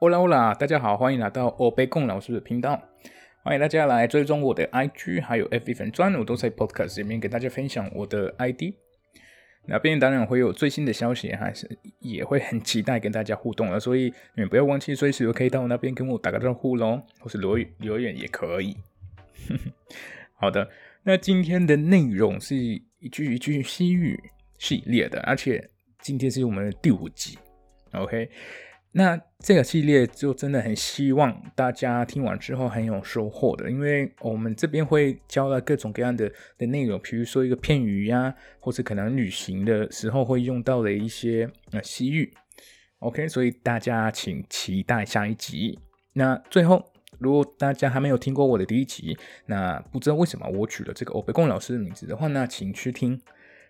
欧啦欧啦，大家好，欢迎来到欧贝贡老师的频道，欢迎大家来追踪我的 IG，还有 FB 粉专，我都在 Podcast 里面给大家分享我的 ID。那边当然会有最新的消息，还是也会很期待跟大家互动了，所以你们不要忘记随时都可以到那边跟我打个招呼喽，或是留留言也可以。好的，那今天的内容是一句一句西语系列的，而且今天是我们的第五集，OK。那这个系列就真的很希望大家听完之后很有收获的，因为我们这边会教了各种各样的的内容，比如说一个片语呀，或者可能旅行的时候会用到的一些呃西语。OK，所以大家请期待下一集。那最后，如果大家还没有听过我的第一集，那不知道为什么我取了这个欧贝贡老师的名字的话，那请去听。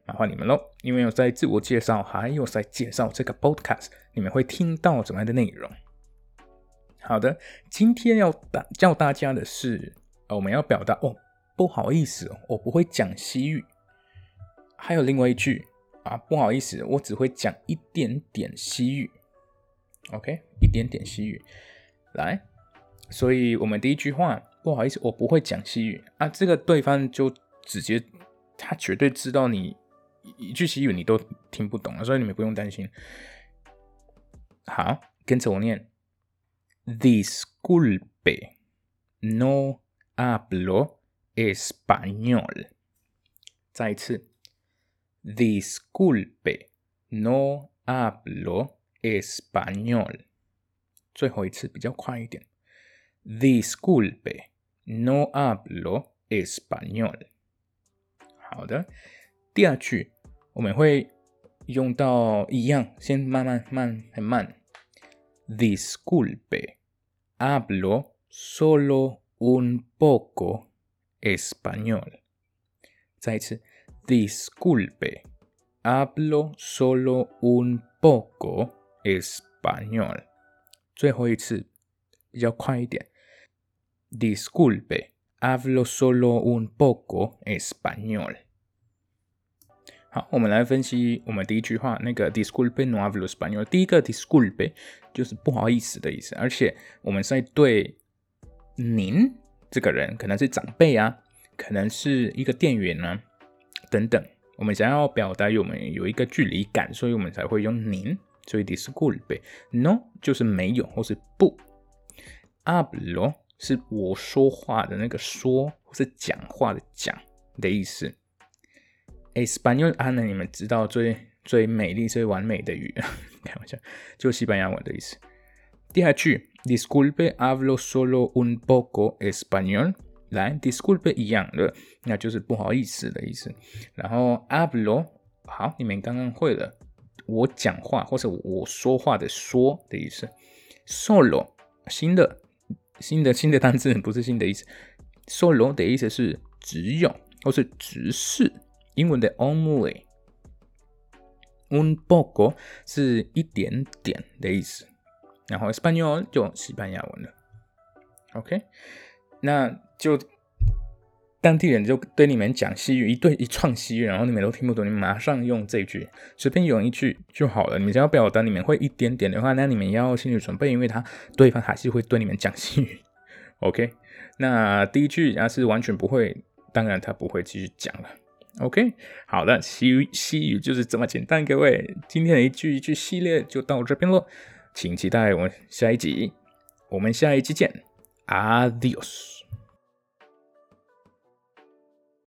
麻烦你们喽，因为有在自我介绍，还有在介绍这个 podcast，你们会听到怎么样的内容？好的，今天要大教大家的是，我们要表达哦，不好意思，我不会讲西语。还有另外一句啊，不好意思，我只会讲一点点西语。OK，一点点西语。来，所以我们第一句话，不好意思，我不会讲西语啊，这个对方就直接，他绝对知道你。一句西语你都听不懂了，所以你们不用担心。好，跟着我念：Disculpe, no hablo español。再一次：Disculpe, no hablo español。最后一次比较快一点：Disculpe, no hablo español。好的，第二句。我们会用到一样，先慢慢慢很慢。Disculpe, hablo solo un poco español。再一次，Disculpe, hablo solo un poco español。最后一次比较快一点，Disculpe, hablo solo un poco español。 好，我们来分析我们第一句话那个 disculpe no hablo español。第一个 disculpe 就是不好意思的意思，而且我们在对您这个人，可能是长辈啊，可能是一个店员啊等等，我们想要表达我们有一个距离感，所以我们才会用您。所以 disculpe no 就是没有或是不，hablo 是我说话的那个说或是讲话的讲的意思。Español 啊，那你们知道最最美丽、最完美的语，开玩笑，就西班牙文的意思。第二句，Disculpe, hablo solo un poco español。来，Disculpe 一样的，那就是不好意思的意思。然后 hablo，好，你们刚刚会了，我讲话或者我说话的说的意思。Solo 新的新的新的单词，不是新的意思。Solo 的意思是只有或是只是。英文的 only，un poco 是一点点的意思，然后 español 就西班牙文了。OK，那就当地人就对你们讲西语，一对一串西语，然后你们都听不懂，你马上用这句，随便用一句就好了。你们只要表达你们会一点点的话，那你们要心理准备，因为他对方还是会对你们讲西语。OK，那第一句要是完全不会，当然他不会继续讲了。OK，好的，西语西语就是这么简单，各位，今天的一句一句系列就到这边喽，请期待我们下一集，我们下一集见，Adios。